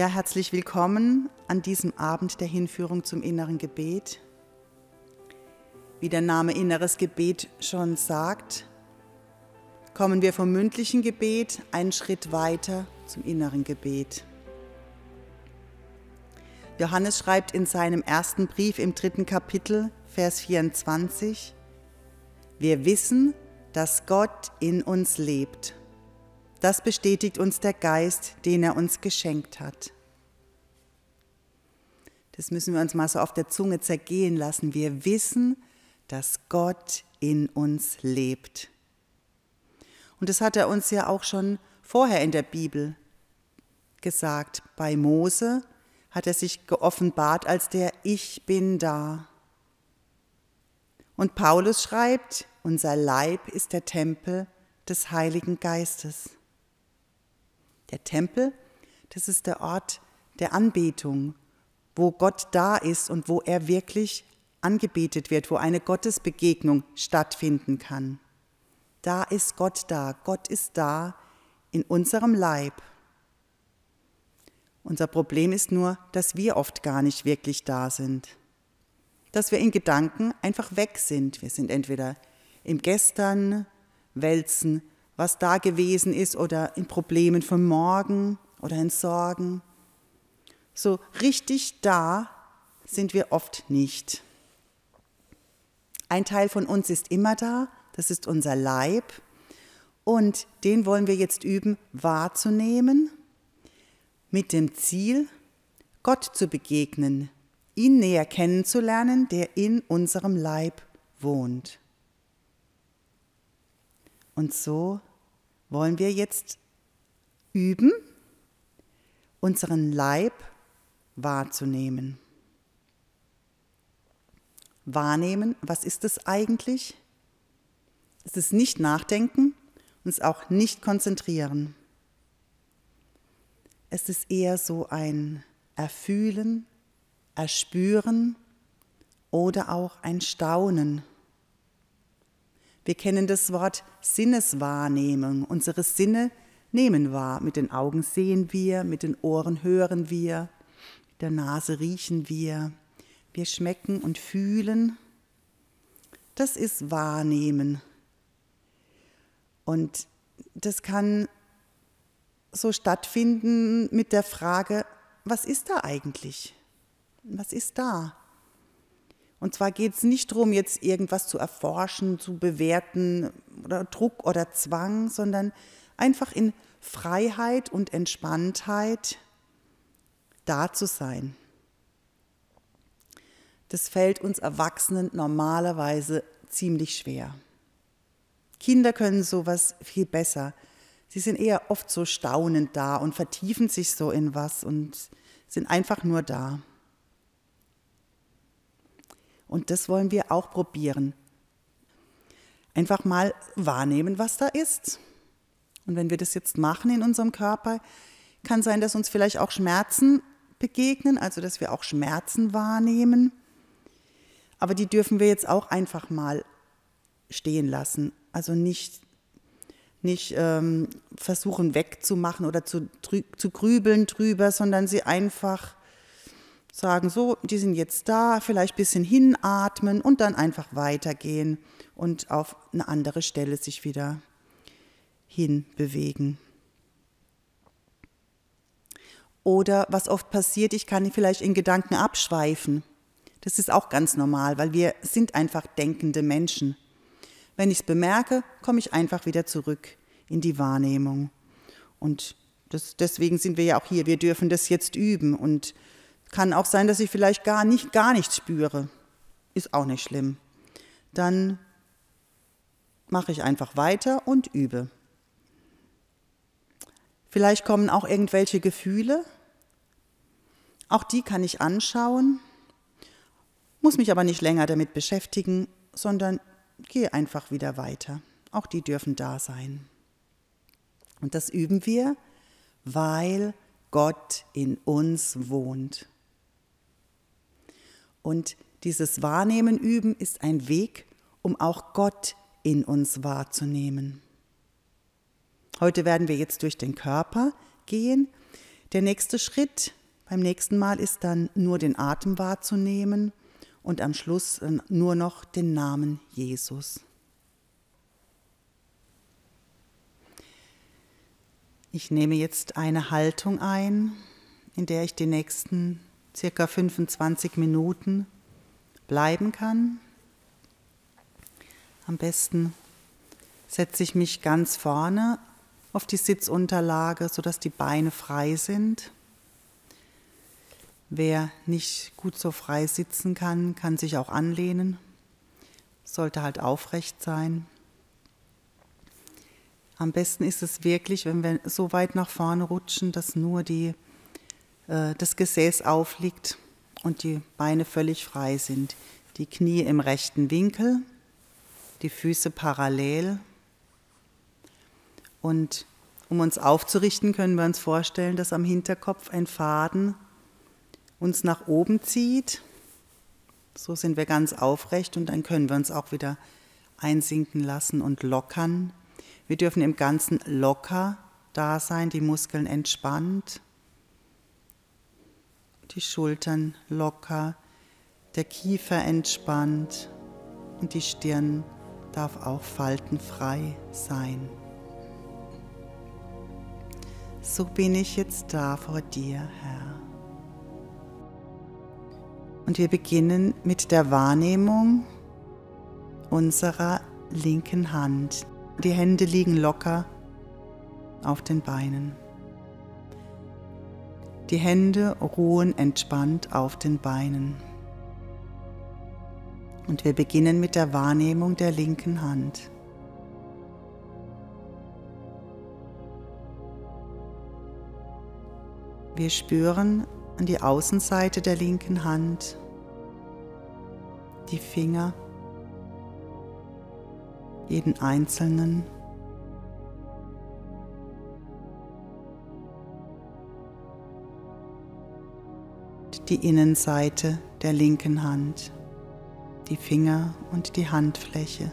Ja, herzlich willkommen an diesem Abend der Hinführung zum inneren Gebet. Wie der Name inneres Gebet schon sagt, kommen wir vom mündlichen Gebet einen Schritt weiter zum inneren Gebet. Johannes schreibt in seinem ersten Brief im dritten Kapitel, Vers 24, Wir wissen, dass Gott in uns lebt. Das bestätigt uns der Geist, den er uns geschenkt hat. Das müssen wir uns mal so auf der Zunge zergehen lassen. Wir wissen, dass Gott in uns lebt. Und das hat er uns ja auch schon vorher in der Bibel gesagt. Bei Mose hat er sich geoffenbart als der Ich bin da. Und Paulus schreibt, unser Leib ist der Tempel des Heiligen Geistes. Der Tempel, das ist der Ort der Anbetung, wo Gott da ist und wo er wirklich angebetet wird, wo eine Gottesbegegnung stattfinden kann. Da ist Gott da. Gott ist da in unserem Leib. Unser Problem ist nur, dass wir oft gar nicht wirklich da sind. Dass wir in Gedanken einfach weg sind. Wir sind entweder im Gestern, wälzen, was da gewesen ist, oder in Problemen von morgen oder in Sorgen. So richtig da sind wir oft nicht. Ein Teil von uns ist immer da, das ist unser Leib, und den wollen wir jetzt üben wahrzunehmen mit dem Ziel, Gott zu begegnen, ihn näher kennenzulernen, der in unserem Leib wohnt. Und so wollen wir jetzt üben, unseren Leib wahrzunehmen. Wahrnehmen, was ist es eigentlich? Es ist nicht nachdenken, uns auch nicht konzentrieren. Es ist eher so ein Erfühlen, Erspüren oder auch ein Staunen. Wir kennen das Wort Sinneswahrnehmung. Unsere Sinne nehmen wahr. Mit den Augen sehen wir, mit den Ohren hören wir, mit der Nase riechen wir, wir schmecken und fühlen. Das ist Wahrnehmen. Und das kann so stattfinden mit der Frage, was ist da eigentlich? Was ist da? Und zwar geht es nicht darum, jetzt irgendwas zu erforschen, zu bewerten oder Druck oder Zwang, sondern einfach in Freiheit und Entspanntheit da zu sein. Das fällt uns Erwachsenen normalerweise ziemlich schwer. Kinder können sowas viel besser. Sie sind eher oft so staunend da und vertiefen sich so in was und sind einfach nur da. Und das wollen wir auch probieren. Einfach mal wahrnehmen, was da ist. Und wenn wir das jetzt machen in unserem Körper, kann sein, dass uns vielleicht auch Schmerzen begegnen, also dass wir auch Schmerzen wahrnehmen. Aber die dürfen wir jetzt auch einfach mal stehen lassen. Also nicht nicht ähm, versuchen wegzumachen oder zu, zu grübeln drüber, sondern sie einfach sagen, so, die sind jetzt da, vielleicht ein bisschen hinatmen und dann einfach weitergehen und auf eine andere Stelle sich wieder hinbewegen. Oder was oft passiert, ich kann vielleicht in Gedanken abschweifen. Das ist auch ganz normal, weil wir sind einfach denkende Menschen. Wenn ich es bemerke, komme ich einfach wieder zurück in die Wahrnehmung. Und das, deswegen sind wir ja auch hier. Wir dürfen das jetzt üben. Und kann auch sein, dass ich vielleicht gar nicht, gar nichts spüre. Ist auch nicht schlimm. Dann mache ich einfach weiter und übe. Vielleicht kommen auch irgendwelche Gefühle. Auch die kann ich anschauen, muss mich aber nicht länger damit beschäftigen, sondern gehe einfach wieder weiter. Auch die dürfen da sein. Und das üben wir, weil Gott in uns wohnt. Und dieses Wahrnehmen üben ist ein Weg, um auch Gott in uns wahrzunehmen. Heute werden wir jetzt durch den Körper gehen. Der nächste Schritt beim nächsten Mal ist dann nur den Atem wahrzunehmen und am Schluss nur noch den Namen Jesus. Ich nehme jetzt eine Haltung ein, in der ich die nächsten circa 25 Minuten bleiben kann. Am besten setze ich mich ganz vorne auf die Sitzunterlage, sodass die Beine frei sind. Wer nicht gut so frei sitzen kann, kann sich auch anlehnen. Sollte halt aufrecht sein. Am besten ist es wirklich, wenn wir so weit nach vorne rutschen, dass nur die, das Gesäß aufliegt und die Beine völlig frei sind. Die Knie im rechten Winkel, die Füße parallel. Und um uns aufzurichten, können wir uns vorstellen, dass am Hinterkopf ein Faden uns nach oben zieht. So sind wir ganz aufrecht und dann können wir uns auch wieder einsinken lassen und lockern. Wir dürfen im Ganzen locker da sein, die Muskeln entspannt, die Schultern locker, der Kiefer entspannt und die Stirn darf auch faltenfrei sein. So bin ich jetzt da vor dir, Herr. Und wir beginnen mit der Wahrnehmung unserer linken Hand. Die Hände liegen locker auf den Beinen. Die Hände ruhen entspannt auf den Beinen. Und wir beginnen mit der Wahrnehmung der linken Hand. Wir spüren an die Außenseite der linken Hand die Finger, jeden einzelnen. Die Innenseite der linken Hand, die Finger und die Handfläche.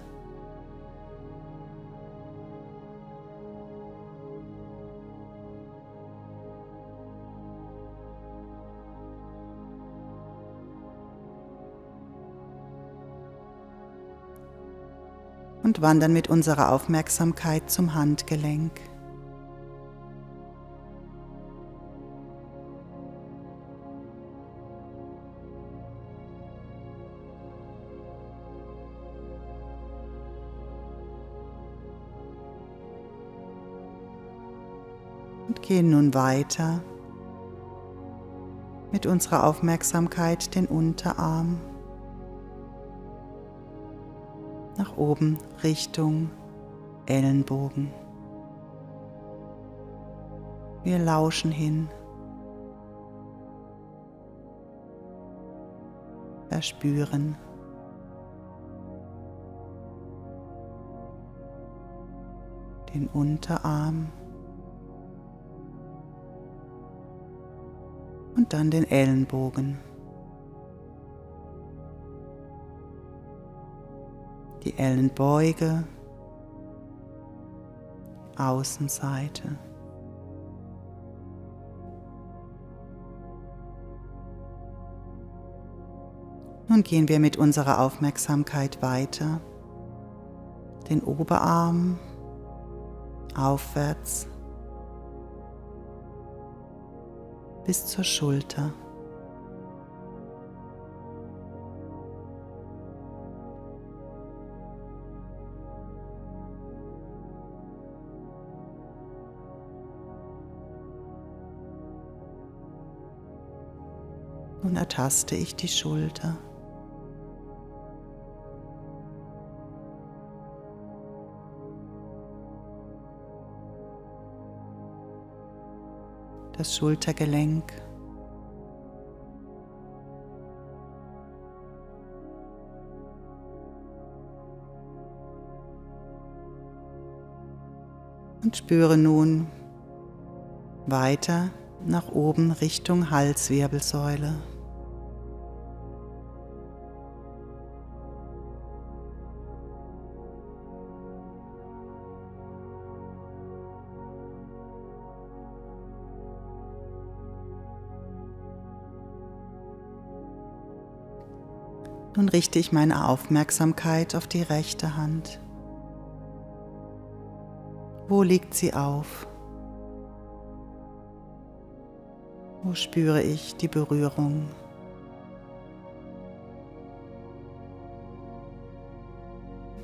und wandern mit unserer Aufmerksamkeit zum Handgelenk. Gehen nun weiter mit unserer Aufmerksamkeit den Unterarm nach oben Richtung Ellenbogen. Wir lauschen hin. Verspüren. Den Unterarm. Und dann den Ellenbogen. die Ellenbeuge, Außenseite. Nun gehen wir mit unserer Aufmerksamkeit weiter. Den Oberarm aufwärts bis zur Schulter. Nun ertaste ich die Schulter. Das Schultergelenk. Und spüre nun weiter nach oben Richtung Halswirbelsäule. Nun richte ich meine Aufmerksamkeit auf die rechte Hand. Wo liegt sie auf? Wo spüre ich die Berührung?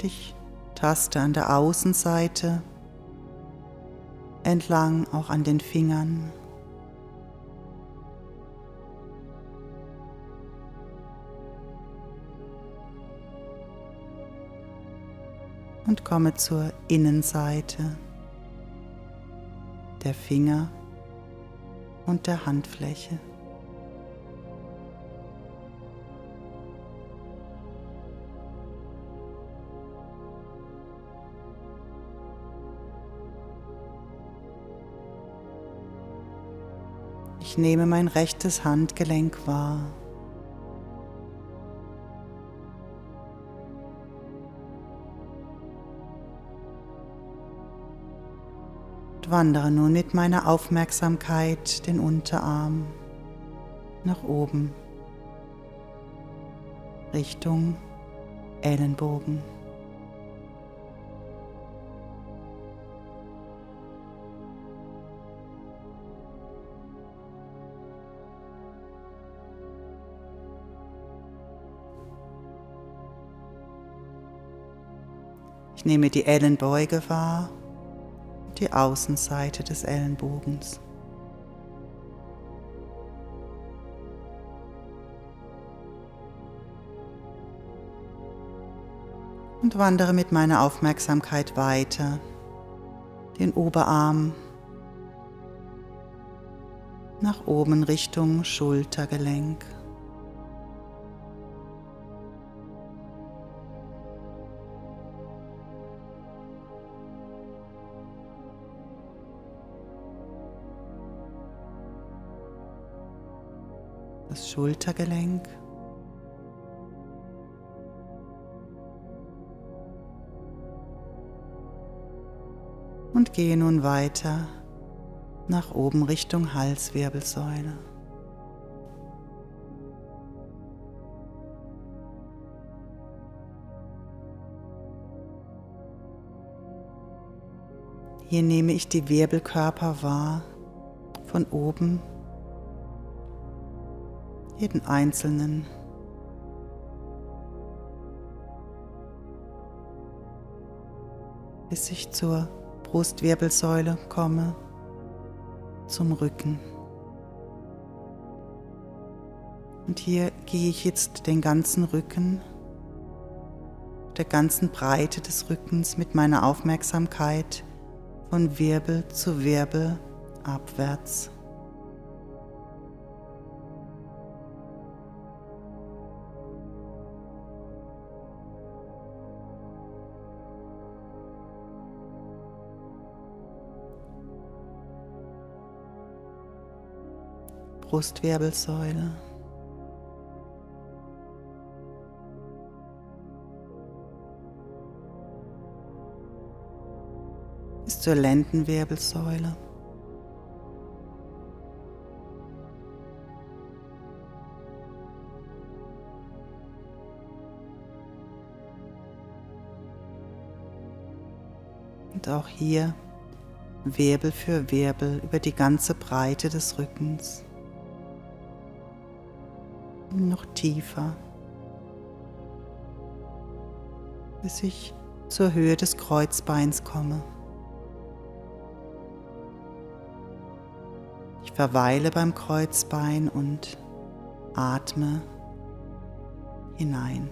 Ich taste an der Außenseite entlang auch an den Fingern. Und komme zur Innenseite der Finger und der Handfläche. Ich nehme mein rechtes Handgelenk wahr. Wandere nun mit meiner Aufmerksamkeit den Unterarm nach oben Richtung Ellenbogen. Ich nehme die Ellenbeuge wahr, die Außenseite des Ellenbogens. Und wandere mit meiner Aufmerksamkeit weiter, den Oberarm nach oben Richtung Schultergelenk. Das Schultergelenk. Und gehe nun weiter nach oben Richtung Halswirbelsäule. Hier nehme ich die Wirbelkörper wahr, von oben jeden einzelnen. Bis ich zur Brustwirbelsäule komme, zum Rücken. Und hier gehe ich jetzt den ganzen Rücken, der ganzen Breite des Rückens mit meiner Aufmerksamkeit von Wirbel zu Wirbel abwärts. Brustwirbelsäule. Bis zur Lendenwirbelsäule. Und auch hier Wirbel für Wirbel über die ganze Breite des Rückens noch tiefer, bis ich zur Höhe des Kreuzbeins komme. Ich verweile beim Kreuzbein und atme hinein.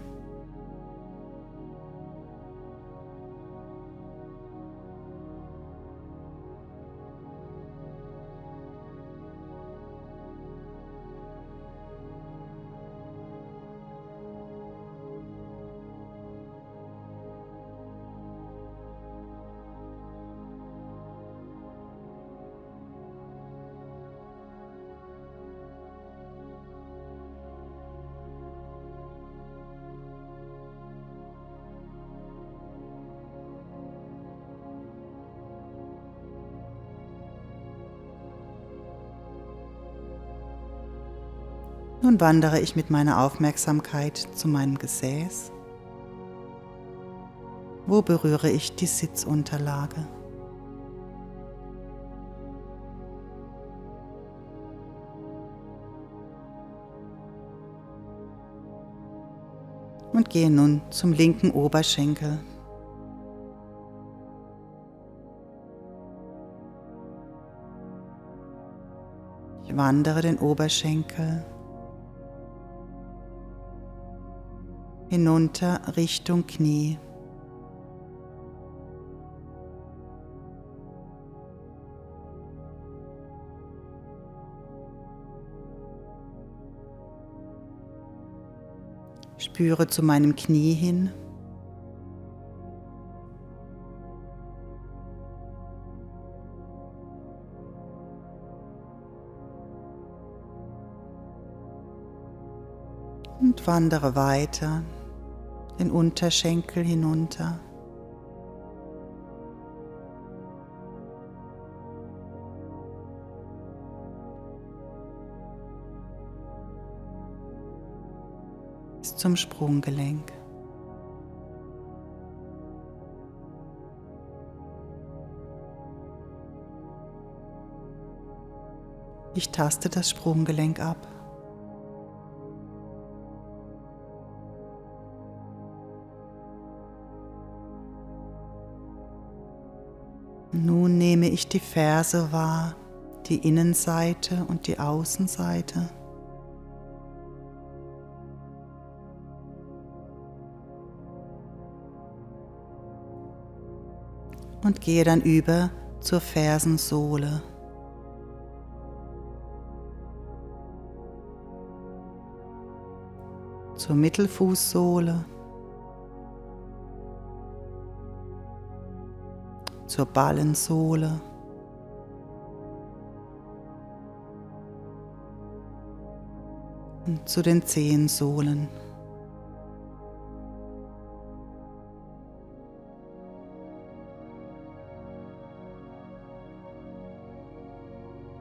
Nun wandere ich mit meiner Aufmerksamkeit zu meinem Gesäß. Wo berühre ich die Sitzunterlage? Und gehe nun zum linken Oberschenkel. Ich wandere den Oberschenkel hinunter Richtung Knie. Spüre zu meinem Knie hin. Und wandere weiter den Unterschenkel hinunter. Bis zum Sprunggelenk. Ich taste das Sprunggelenk ab. Ich die Ferse wahr, die Innenseite und die Außenseite. Und gehe dann über zur Fersensohle. Zur Mittelfußsohle. Zur Ballensohle. Und zu den Zehensohlen.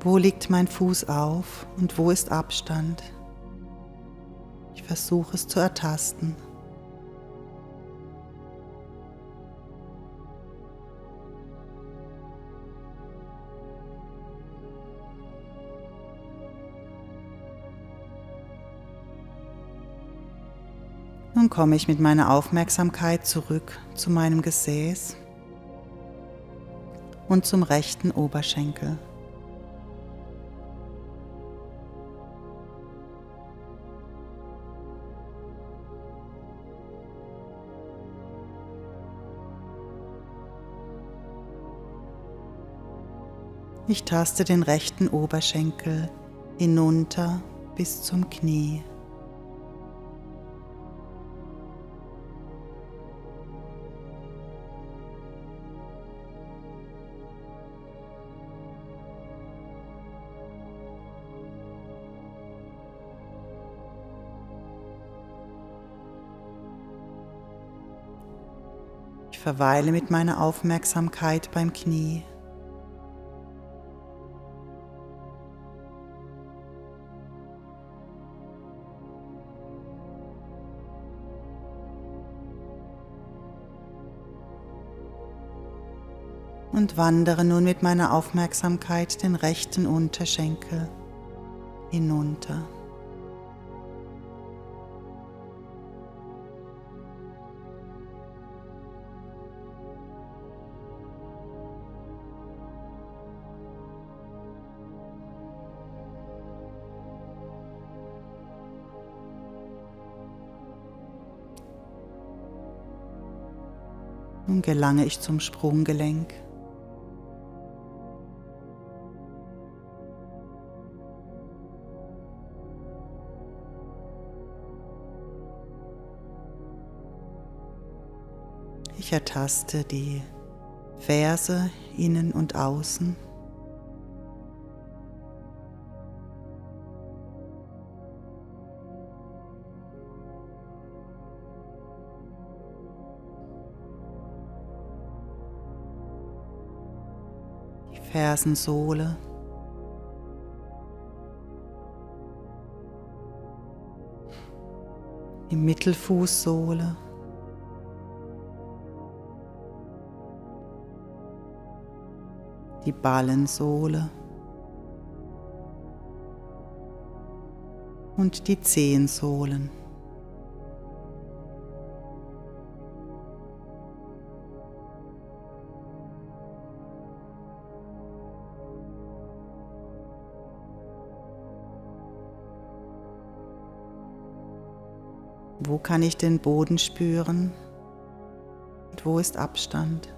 Wo liegt mein Fuß auf und wo ist Abstand? Ich versuche es zu ertasten. Nun komme ich mit meiner Aufmerksamkeit zurück zu meinem Gesäß und zum rechten Oberschenkel. Ich taste den rechten Oberschenkel hinunter bis zum Knie. Verweile mit meiner Aufmerksamkeit beim Knie. Und wandere nun mit meiner Aufmerksamkeit den rechten Unterschenkel hinunter. Nun gelange ich zum Sprunggelenk. Ich ertaste die Ferse innen und außen. Fersensohle. die Mittelfußsohle. Die Ballensohle und die Zehensohlen. Kann ich den Boden spüren? Und wo ist Abstand?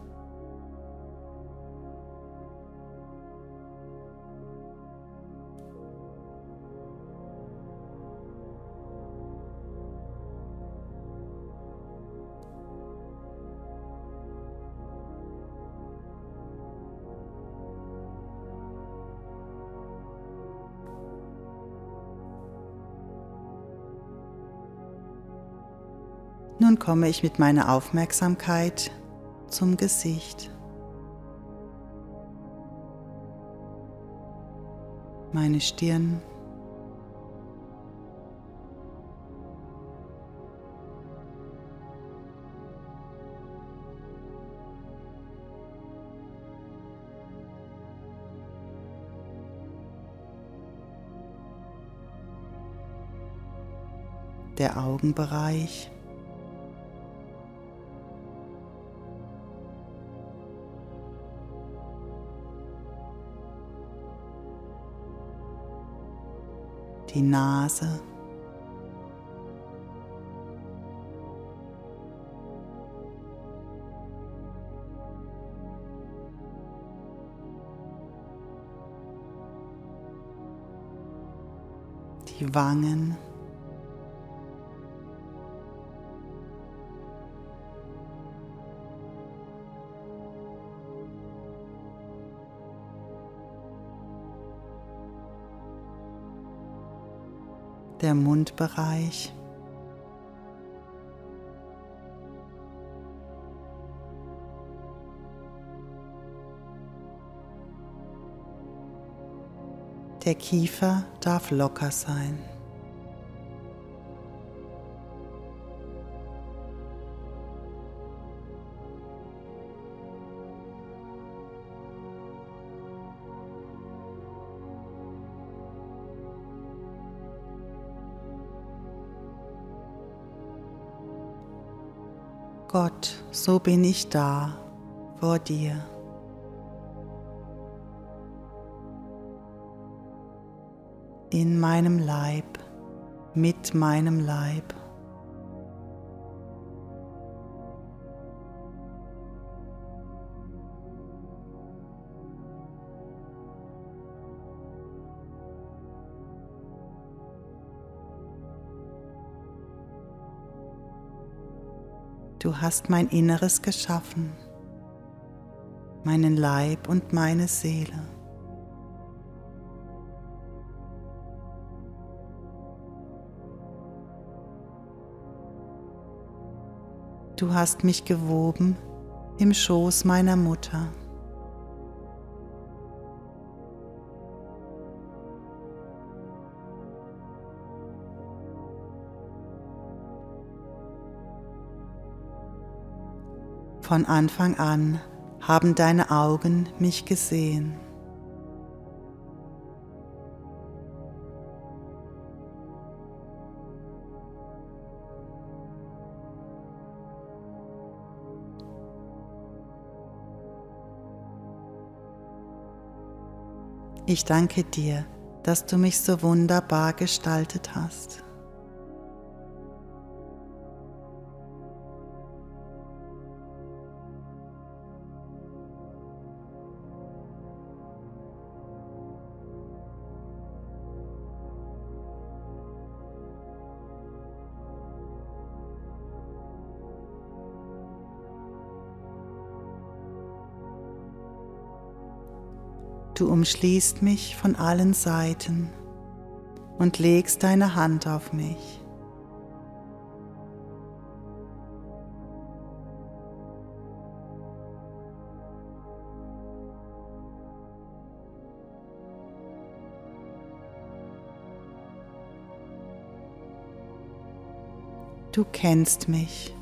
Nun komme ich mit meiner Aufmerksamkeit zum Gesicht. Meine Stirn. Der Augenbereich. Die Nase. Die Wangen. Der Mundbereich. Der Kiefer darf locker sein. Gott, so bin ich da vor dir. In meinem Leib, mit meinem Leib. Du hast mein Inneres geschaffen, meinen Leib und meine Seele. Du hast mich gewoben im Schoß meiner Mutter. Von Anfang an haben deine Augen mich gesehen. Ich danke dir, dass du mich so wunderbar gestaltet hast. Du umschließt mich von allen Seiten und legst deine Hand auf mich. Du kennst mich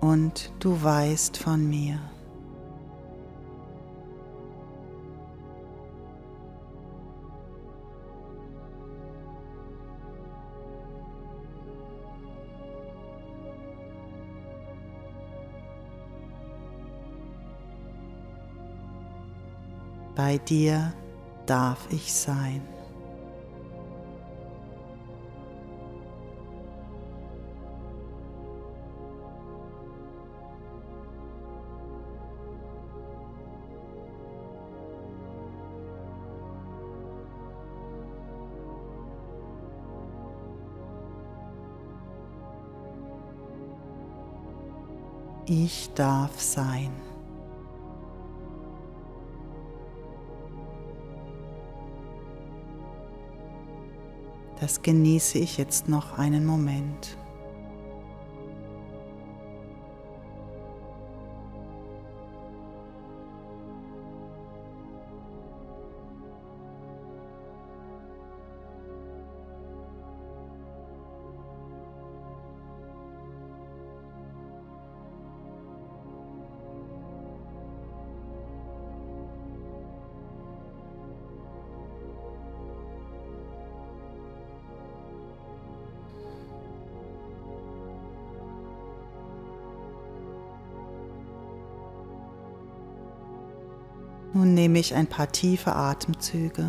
und du weißt von mir. Bei dir darf ich sein. Ich darf sein. Das genieße ich jetzt noch einen Moment. Nun nehme ich ein paar tiefe Atemzüge.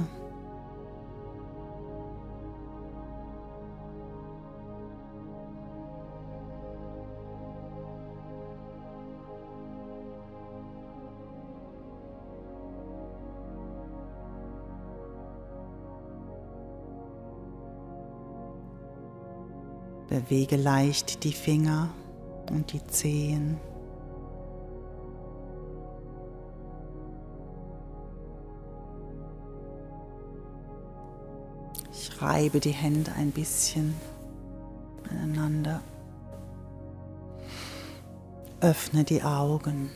Bewege leicht die Finger und die Zehen. Reibe die Hände ein bisschen aneinander. Öffne die Augen.